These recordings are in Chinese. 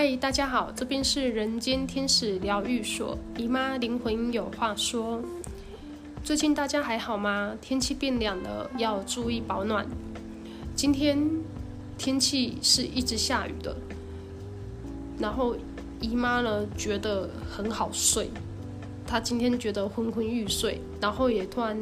嗨，大家好，这边是人间天使疗愈所，姨妈灵魂有话说。最近大家还好吗？天气变凉了，要注意保暖。今天天气是一直下雨的，然后姨妈呢觉得很好睡，她今天觉得昏昏欲睡，然后也突然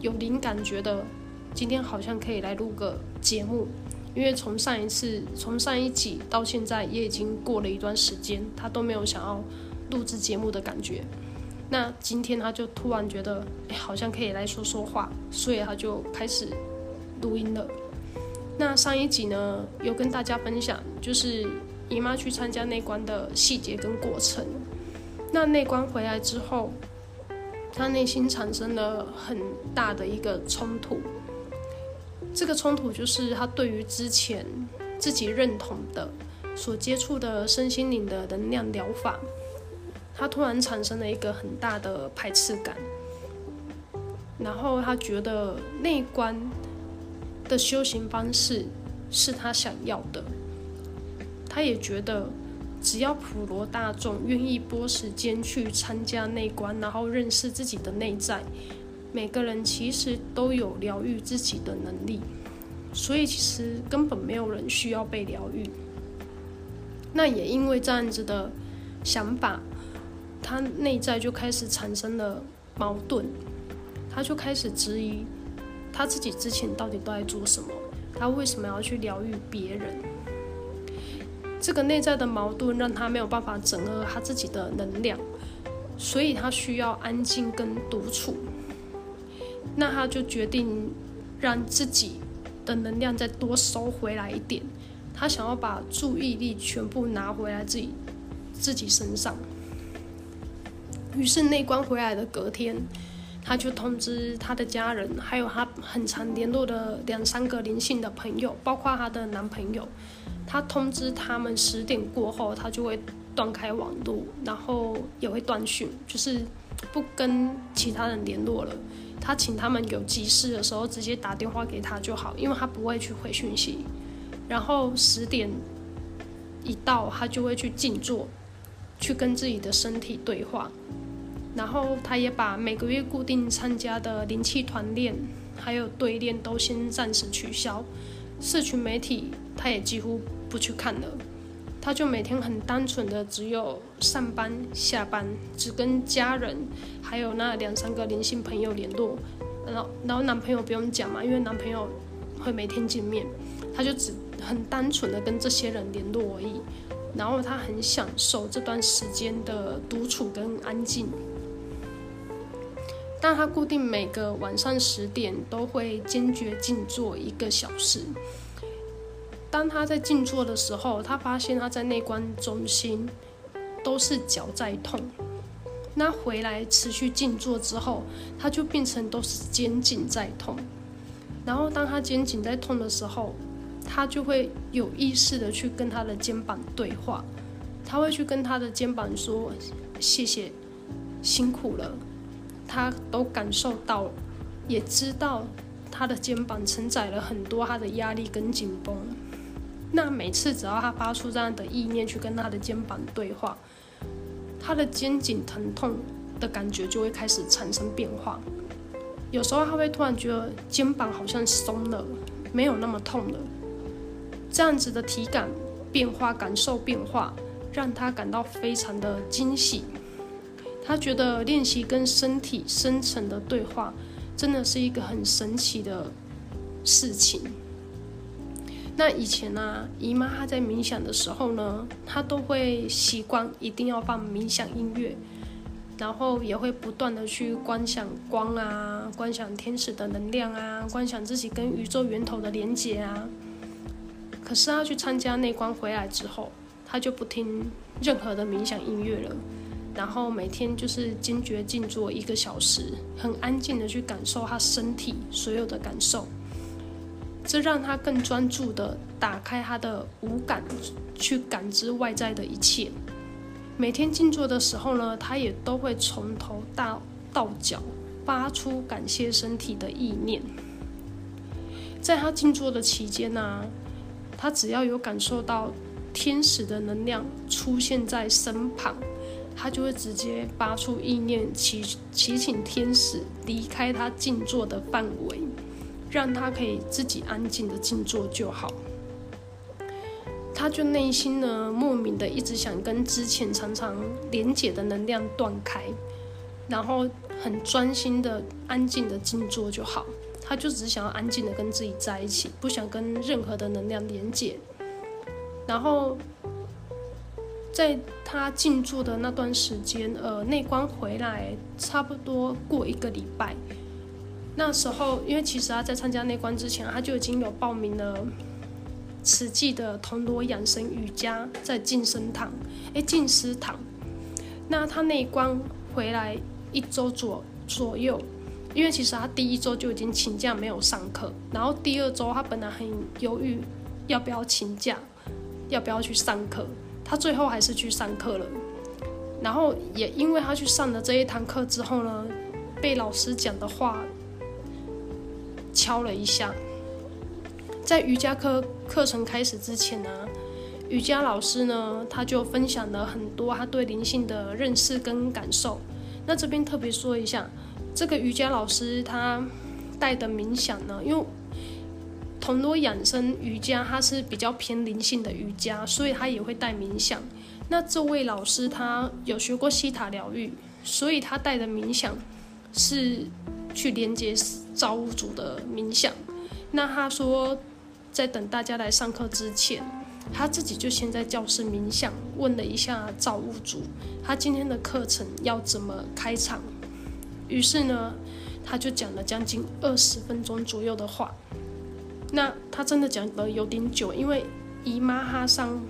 有灵感，觉得今天好像可以来录个节目。因为从上一次，从上一集到现在也已经过了一段时间，他都没有想要录制节目的感觉。那今天他就突然觉得，好像可以来说说话，所以他就开始录音了。那上一集呢，有跟大家分享，就是姨妈去参加内观的细节跟过程。那内观回来之后，他内心产生了很大的一个冲突。这个冲突就是他对于之前自己认同的、所接触的身心灵的能量疗法，他突然产生了一个很大的排斥感。然后他觉得内观的修行方式是他想要的，他也觉得只要普罗大众愿意拨时间去参加内观，然后认识自己的内在。每个人其实都有疗愈自己的能力，所以其实根本没有人需要被疗愈。那也因为这样子的想法，他内在就开始产生了矛盾，他就开始质疑他自己之前到底都在做什么，他为什么要去疗愈别人？这个内在的矛盾让他没有办法整合他自己的能量，所以他需要安静跟独处。那他就决定让自己的能量再多收回来一点，他想要把注意力全部拿回来自己自己身上。于是内观回来的隔天，他就通知他的家人，还有他很常联络的两三个灵性的朋友，包括他的男朋友，他通知他们十点过后，他就会断开网络，然后也会断讯，就是不跟其他人联络了。他请他们有急事的时候直接打电话给他就好，因为他不会去回讯息。然后十点一到，他就会去静坐，去跟自己的身体对话。然后他也把每个月固定参加的灵气团练还有对练都先暂时取消，社群媒体他也几乎不去看了。他就每天很单纯的只有上班下班，只跟家人还有那两三个灵性朋友联络，然后然后男朋友不用讲嘛，因为男朋友会每天见面，他就只很单纯的跟这些人联络而已，然后他很享受这段时间的独处跟安静，但他固定每个晚上十点都会坚决静坐一个小时。当他在静坐的时候，他发现他在内观中心都是脚在痛。那回来持续静坐之后，他就变成都是肩颈在痛。然后当他肩颈在痛的时候，他就会有意识的去跟他的肩膀对话。他会去跟他的肩膀说：“谢谢，辛苦了。”他都感受到，也知道他的肩膀承载了很多他的压力跟紧绷。那每次只要他发出这样的意念去跟他的肩膀对话，他的肩颈疼痛的感觉就会开始产生变化。有时候他会突然觉得肩膀好像松了，没有那么痛了。这样子的体感变化、感受变化，让他感到非常的惊喜。他觉得练习跟身体深层的对话，真的是一个很神奇的事情。那以前呢、啊，姨妈她在冥想的时候呢，她都会习惯一定要放冥想音乐，然后也会不断的去观想光啊，观想天使的能量啊，观想自己跟宇宙源头的连接啊。可是她去参加内观回来之后，她就不听任何的冥想音乐了，然后每天就是坚决静坐一个小时，很安静的去感受她身体所有的感受。这让他更专注地打开他的五感，去感知外在的一切。每天静坐的时候呢，他也都会从头到到脚发出感谢身体的意念。在他静坐的期间呢，他只要有感受到天使的能量出现在身旁，他就会直接发出意念，祈祈请天使离开他静坐的范围，让他可以自己安静的静坐就好。他就内心呢，莫名的一直想跟之前常常连结的能量断开，然后很专心的安静的静坐就好。他就只想要安静的跟自己在一起，不想跟任何的能量连结。然后在他静坐的那段时间，呃，内观回来差不多过一个礼拜。那时候，因为其实他在参加内观之前，他就已经有报名了。慈济的铜锣养生瑜伽在净身堂，哎，净思堂。那他内观回来一周左左右，因为其实他第一周就已经请假没有上课，然后第二周他本来很犹豫要不要请假，要不要去上课，他最后还是去上课了。然后也因为他去上了这一堂课之后呢，被老师讲的话敲了一下。在瑜伽课课程开始之前呢，瑜伽老师呢，他就分享了很多他对灵性的认识跟感受。那这边特别说一下，这个瑜伽老师他带的冥想呢，因为铜锣养生瑜伽它是比较偏灵性的瑜伽，所以他也会带冥想。那这位老师他有学过西塔疗愈，所以他带的冥想是去连接造物主的冥想。那他说。在等大家来上课之前，他自己就先在教室冥想，问了一下造物主，他今天的课程要怎么开场。于是呢，他就讲了将近二十分钟左右的话。那他真的讲得有点久，因为姨妈哈上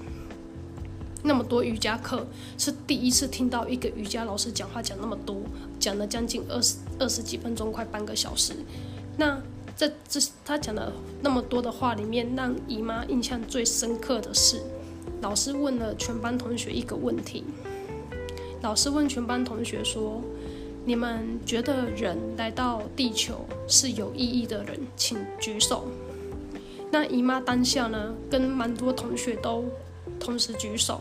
那么多瑜伽课，是第一次听到一个瑜伽老师讲话讲那么多，讲了将近二十二十几分钟，快半个小时。那。在这他讲了那么多的话里面，让姨妈印象最深刻的是，老师问了全班同学一个问题。老师问全班同学说：“你们觉得人来到地球是有意义的人，请举手。”那姨妈当下呢，跟蛮多同学都同时举手，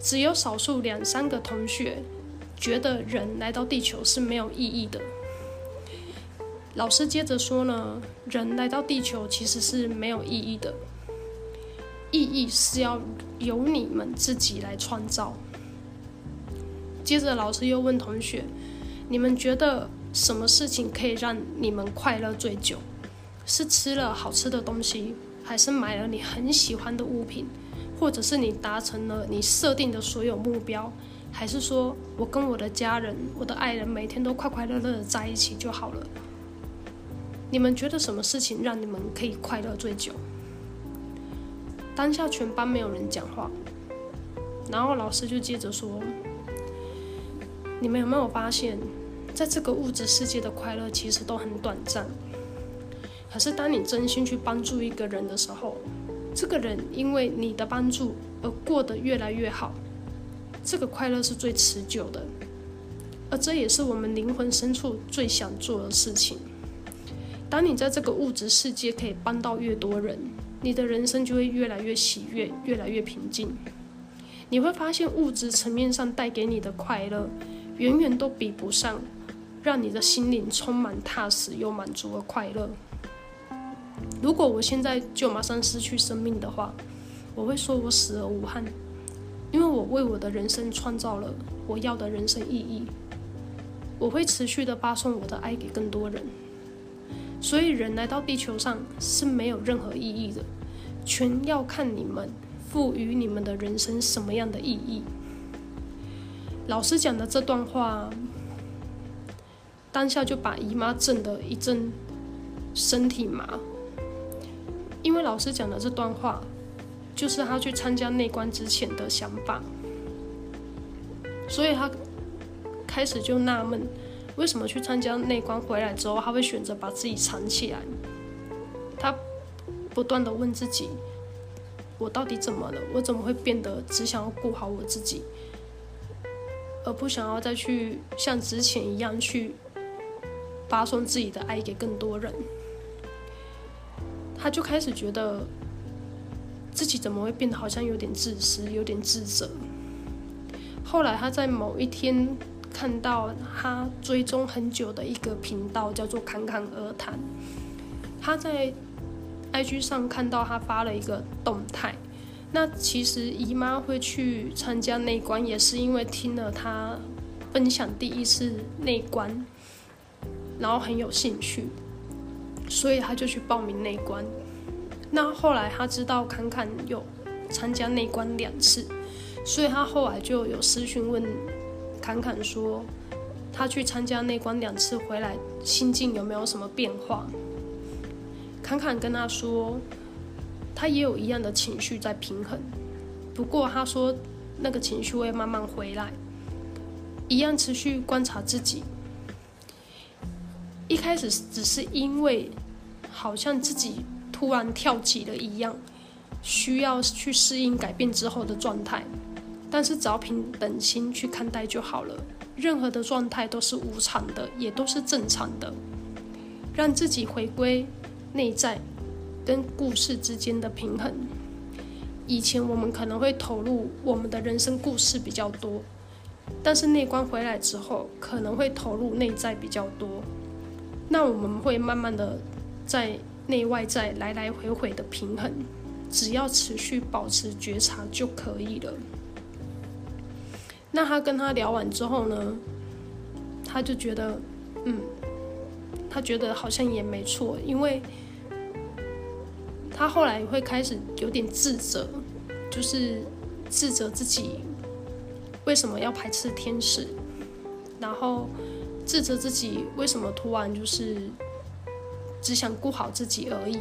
只有少数两三个同学觉得人来到地球是没有意义的。老师接着说呢，人来到地球其实是没有意义的，意义是要由你们自己来创造。接着老师又问同学，你们觉得什么事情可以让你们快乐最久？是吃了好吃的东西，还是买了你很喜欢的物品，或者是你达成了你设定的所有目标，还是说我跟我的家人、我的爱人每天都快快乐乐的在一起就好了？你们觉得什么事情让你们可以快乐最久？当下全班没有人讲话，然后老师就接着说：“你们有没有发现，在这个物质世界的快乐其实都很短暂。可是当你真心去帮助一个人的时候，这个人因为你的帮助而过得越来越好，这个快乐是最持久的，而这也是我们灵魂深处最想做的事情。”当你在这个物质世界可以帮到越多人，你的人生就会越来越喜悦，越来越平静。你会发现物质层面上带给你的快乐，远远都比不上让你的心灵充满踏实又满足的快乐。如果我现在就马上失去生命的话，我会说我死而无憾，因为我为我的人生创造了我要的人生意义。我会持续的发送我的爱给更多人。所以，人来到地球上是没有任何意义的，全要看你们赋予你们的人生什么样的意义。老师讲的这段话，当下就把姨妈震得一阵身体麻，因为老师讲的这段话，就是他去参加内观之前的想法，所以他开始就纳闷。为什么去参加内观回来之后，他会选择把自己藏起来？他不断地问自己：“我到底怎么了？我怎么会变得只想要顾好我自己，而不想要再去像之前一样去发送自己的爱给更多人？”他就开始觉得自己怎么会变得好像有点自私，有点自责。后来他在某一天看到他追踪很久的一个频道，叫做“侃侃而谈”。他在 IG 上看到他发了一个动态。那其实姨妈会去参加内观，也是因为听了他分享第一次内观，然后很有兴趣，所以他就去报名内观。那后来他知道侃侃有参加内观两次，所以他后来就有私讯问侃侃说，他去参加内观两次回来，心境有没有什么变化？侃侃跟他说，他也有一样的情绪在平衡，不过他说那个情绪会慢慢回来，一样持续观察自己。一开始只是因为好像自己。突然跳级了一样，需要去适应改变之后的状态，但是只要凭本心去看待就好了。任何的状态都是无常的，也都是正常的。让自己回归内在跟故事之间的平衡。以前我们可能会投入我们的人生故事比较多，但是内观回来之后，可能会投入内在比较多。那我们会慢慢的在。内外在来来回回的平衡，只要持续保持觉察就可以了。那他跟他聊完之后呢，他就觉得，嗯，他觉得好像也没错，因为他后来会开始有点自责，就是自责自己为什么要排斥天使，然后自责自己为什么突然就是。只想顾好自己而已。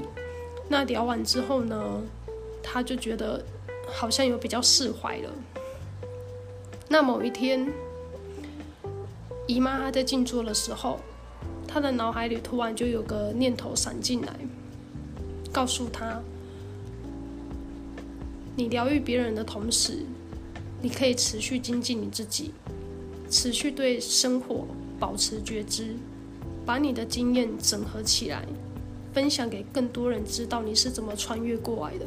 那聊完之后呢，他就觉得好像有比较释怀了。那某一天，姨妈她在静坐的时候，她的脑海里突然就有个念头闪进来，告诉她：你疗愈别人的同时，你可以持续精进你自己，持续对生活保持觉知。把你的经验整合起来，分享给更多人知道你是怎么穿越过来的。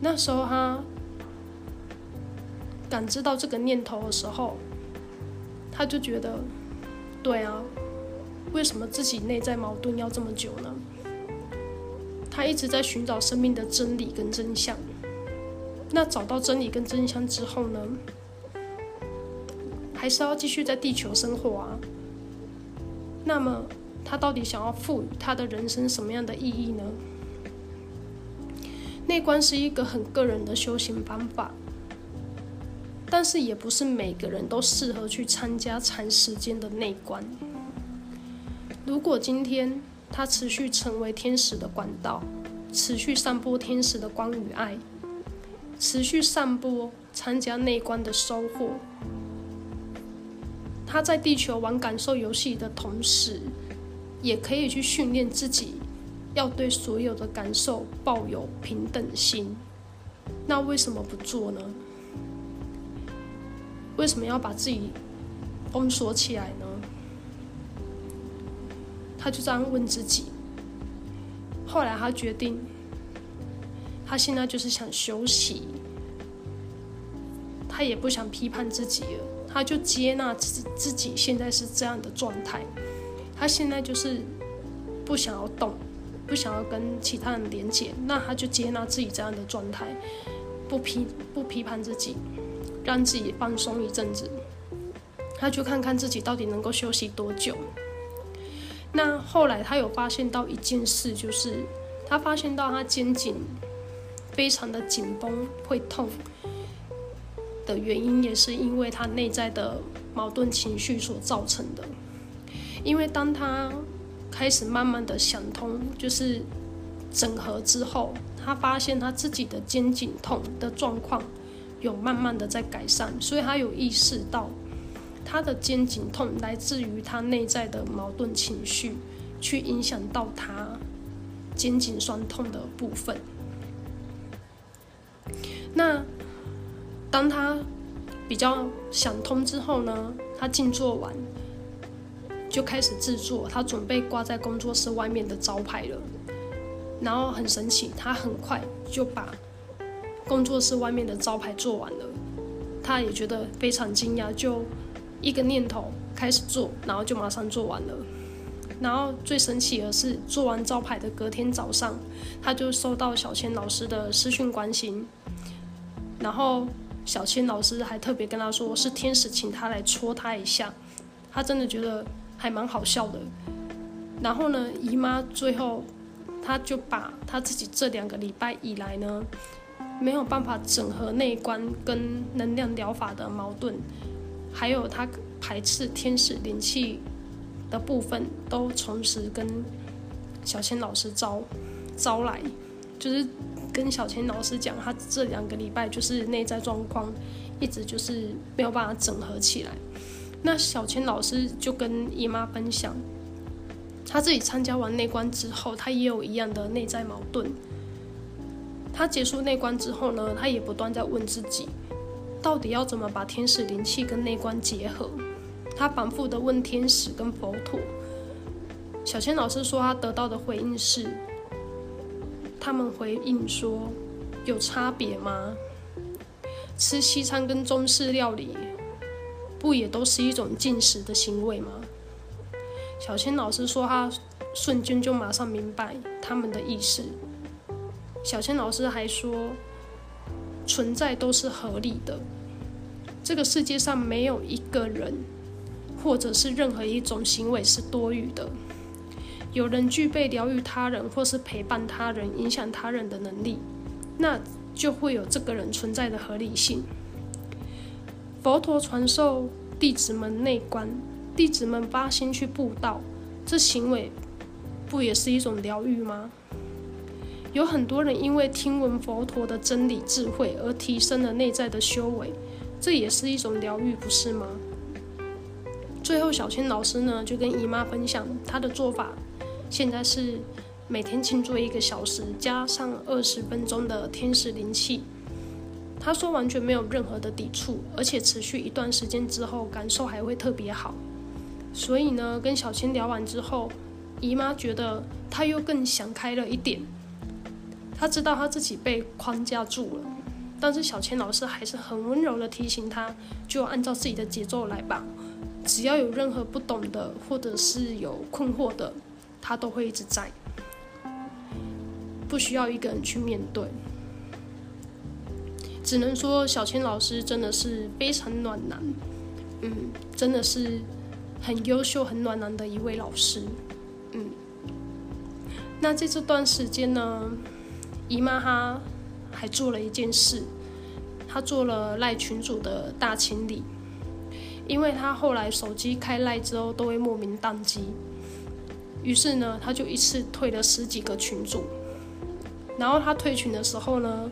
那时候她感知到这个念头的时候，他就觉得，对啊，为什么自己内在矛盾要这么久呢？他一直在寻找生命的真理跟真相。那找到真理跟真相之后呢，还是要继续在地球生活啊。那么，他到底想要赋予他的人生什么样的意义呢？内观是一个很个人的修行方法，但是也不是每个人都适合去参加长时间的内观。如果今天他持续成为天使的管道，持续散播天使的光与爱，持续散播参加内观的收获。他在地球玩感受游戏的同时，也可以去训练自己，要对所有的感受抱有平等心。那为什么不做呢？为什么要把自己封锁起来呢？他就这样问自己。后来他决定，他现在就是想休息，他也不想批判自己了。他就接纳自自己现在是这样的状态，他现在就是不想要动，不想要跟其他人连接，那他就接纳自己这样的状态，不批不批判自己，让自己放松一阵子，他就看看自己到底能够休息多久。那后来他有发现到一件事，就是他发现到他肩颈非常的紧绷，会痛。的原因也是因为他内在的矛盾情绪所造成的。因为当他开始慢慢的想通，就是整合之后，他发现他自己的肩颈痛的状况有慢慢的在改善，所以他有意识到他的肩颈痛来自于他内在的矛盾情绪，去影响到他肩颈酸痛的部分。那。当他比较想通之后呢，他静坐完就开始制作他准备挂在工作室外面的招牌了。然后很神奇，他很快就把工作室外面的招牌做完了。他也觉得非常惊讶，就一个念头开始做，然后就马上做完了。然后最神奇的是，做完招牌的隔天早上，他就收到小千老师的私讯关心。然后小千老师还特别跟他说，是天使请他来戳他一下。他真的觉得还蛮好笑的。然后呢，姨妈最后，他就把他自己这两个礼拜以来呢，没有办法整合内观跟能量疗法的矛盾，还有他排斥天使灵气的部分，都同时跟小千老师招招来，就是跟小千老师讲，他这两个礼拜就是内在状况一直就是没有办法整合起来。那小千老师就跟姨妈分享。他自己参加完内观之后，他也有一样的内在矛盾。他结束内观之后呢，他也不断在问自己，到底要怎么把天使灵气跟内观结合？他反复的问天使跟佛陀。小千老师说，他得到的回应是，他们回应说，有差别吗？吃西餐跟中式料理，不也都是一种进食的行为吗？小千老师说，他瞬间就马上明白他们的意思。小千老师还说，存在都是合理的，这个世界上没有一个人，或者是任何一种行为是多余的。有人具备疗愈他人或是陪伴他人、影响他人的能力，那就会有这个人存在的合理性。佛陀传授弟子们内观。弟子们发心去布道，这行为不也是一种疗愈吗？有很多人因为听闻佛陀的真理智慧而提升了内在的修为，这也是一种疗愈，不是吗？最后，小青老师呢就跟姨妈分享她的做法，现在是每天静坐一个小时，加上二十分钟的天使灵气。她说完全没有任何的抵触，而且持续一段时间之后，感受还会特别好。所以呢，跟小青聊完之后，姨妈觉得她又更想开了一点。他知道他自己被框架住了，但是小千老师还是很温柔的提醒他，就按照自己的节奏来吧。只要有任何不懂的，或者是有困惑的，他都会一直在，不需要一个人去面对。只能说小千老师真的是非常暖男，嗯，真的是。很优秀、很暖男的一位老师，嗯，那在这段时间呢，姨妈她还做了一件事，她做了赖群主的大清理，因为她后来手机开赖之后都会莫名宕机，于是呢，她就一次退了十几个群主，然后她退群的时候呢，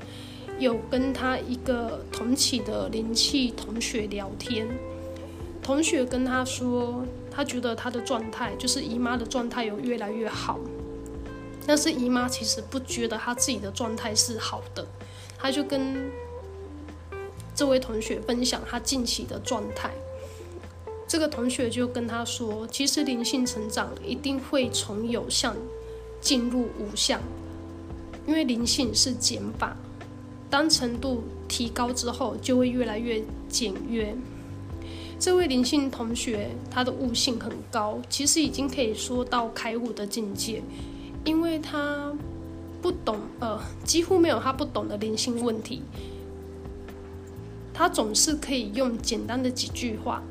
有跟她一个同起的灵气同学聊天。同学跟他说，他觉得他的状态就是姨妈的状态有越来越好，但是姨妈其实不觉得她自己的状态是好的，她就跟这位同学分享她近期的状态。这个同学就跟她说，其实灵性成长一定会从有相进入无相，因为灵性是减法，当程度提高之后，就会越来越简约。这位灵性同学，他的悟性很高，其实已经可以说到开悟的境界，因为他不懂，呃，几乎没有他不懂的灵性问题，他总是可以用简单的几句话，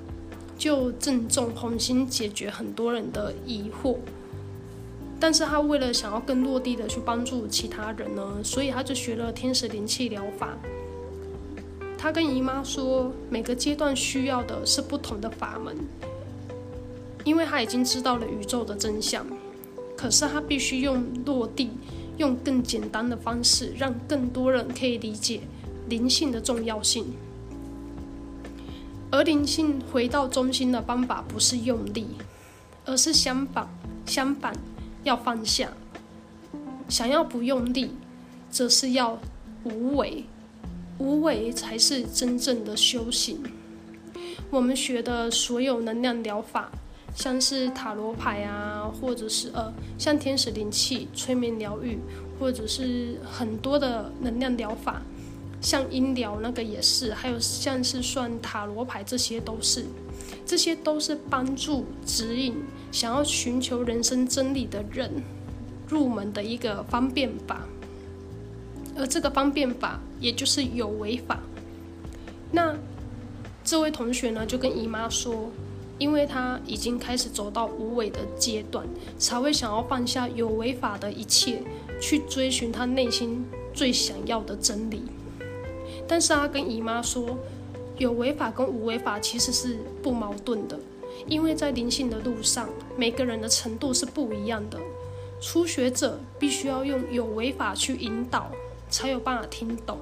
就正中红心解决很多人的疑惑。但是他为了想要更落地的去帮助其他人呢，所以他就学了天使灵气疗法。他跟姨妈说，每个阶段需要的是不同的法门，因为他已经知道了宇宙的真相，可是他必须用落地、用更简单的方式，让更多人可以理解灵性的重要性。而灵性回到中心的方法不是用力，而是相反，相反要放下。想要不用力，则是要无为。无为才是真正的修行。我们学的所有能量疗法，像是塔罗牌啊，或者是呃，像天使灵气、催眠疗愈，或者是很多的能量疗法，像音疗那个也是，还有像是算塔罗牌，这些都是，这些都是帮助指引想要寻求人生真理的人入门的一个方便法。而这个方便法，也就是有为法。那这位同学呢，就跟姨妈说，因为他已经开始走到无为的阶段，才会想要放下有为法的一切，去追寻他内心最想要的真理。但是他跟姨妈说，有为法跟无为法其实是不矛盾的，因为在灵性的路上，每个人的程度是不一样的。初学者必须要用有为法去引导。才有办法听懂，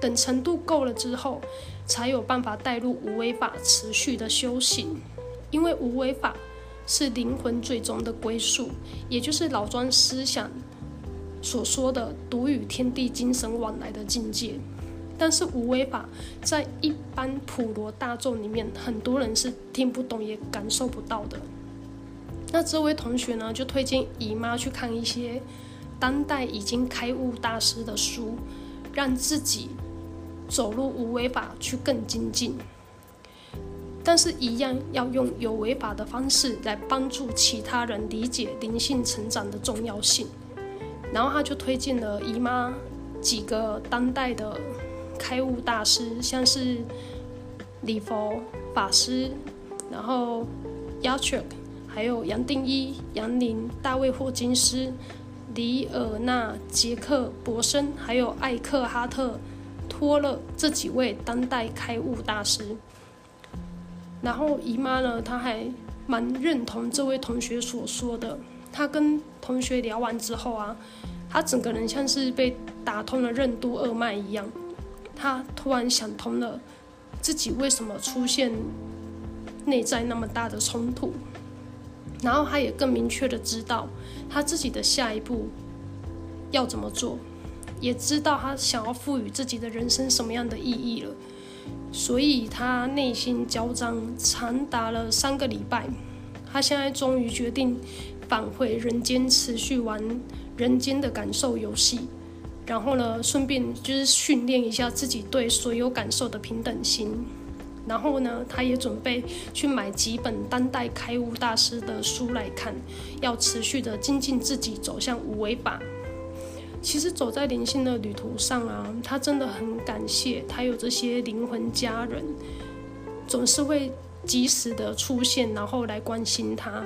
等程度够了之后，才有办法带入无为法持续的修行。因为无为法是灵魂最终的归宿，也就是老庄思想所说的独与天地精神往来的境界。但是无为法在一般普罗大众里面，很多人是听不懂也感受不到的。那这位同学呢，就推荐姨妈去看一些。当代已经开悟大师的书，让自己走入无为法去更精进，但是，一样要用有为法的方式来帮助其他人理解灵性成长的重要性。然后他就推荐了姨妈几个当代的开悟大师，像是礼佛法师，然后 Yachuk，还有杨定一、杨林、大卫霍金斯。里尔纳、杰克·伯森，还有艾克哈特·托了这几位当代开悟大师。然后姨妈呢，她还蛮认同这位同学所说的。她跟同学聊完之后啊，她整个人像是被打通了任督二脉一样。她突然想通了，自己为什么出现内在那么大的冲突。然后他也更明确的知道他自己的下一步要怎么做，也知道他想要赋予自己的人生什么样的意义了。所以他内心焦张长达了三个礼拜。他现在终于决定返回人间，持续玩人间的感受游戏。然后呢，顺便就是训练一下自己对所有感受的平等心。然后呢，他也准备去买几本当代开悟大师的书来看，要持续的精进自己，走向无为法。其实走在灵性的旅途上啊，他真的很感谢他有这些灵魂家人，总是会及时的出现，然后来关心他。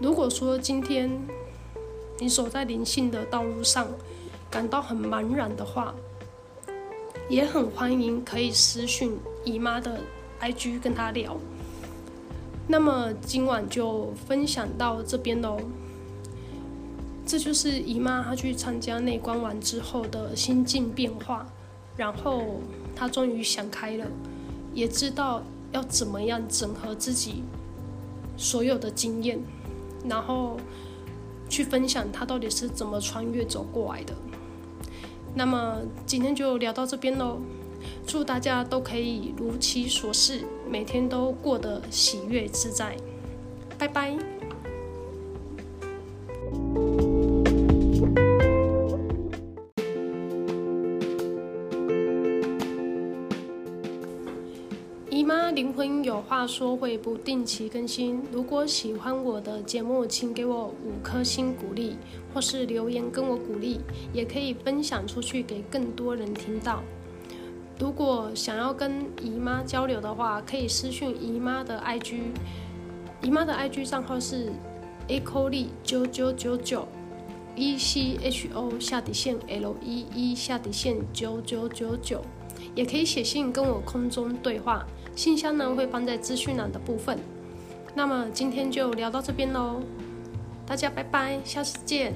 如果说今天你走在灵性的道路上，感到很茫然的话，也很欢迎可以私讯姨妈的。IG 跟他聊，那么今晚就分享到这边喽。这就是姨妈她去参加内观完之后的心境变化，然后她终于想开了，也知道要怎么样整合自己所有的经验，然后去分享她到底是怎么穿越走过来的。那么今天就聊到这边喽。祝大家都可以如其所是，每天都过得喜悦自在。拜拜。姨妈灵魂有话说会不定期更新，如果喜欢我的节目，请给我五颗星鼓励，或是留言跟我鼓励，也可以分享出去给更多人听到。如果想要跟姨妈交流的话，可以私讯姨妈的 IG，姨妈的 IG 账号是 echolee 九九九九，E C H O 下底线 L E E 下底线九九九九，也可以写信跟我空中对话，信箱呢会放在资讯栏的部分。那么今天就聊到这边喽，大家拜拜，下次见。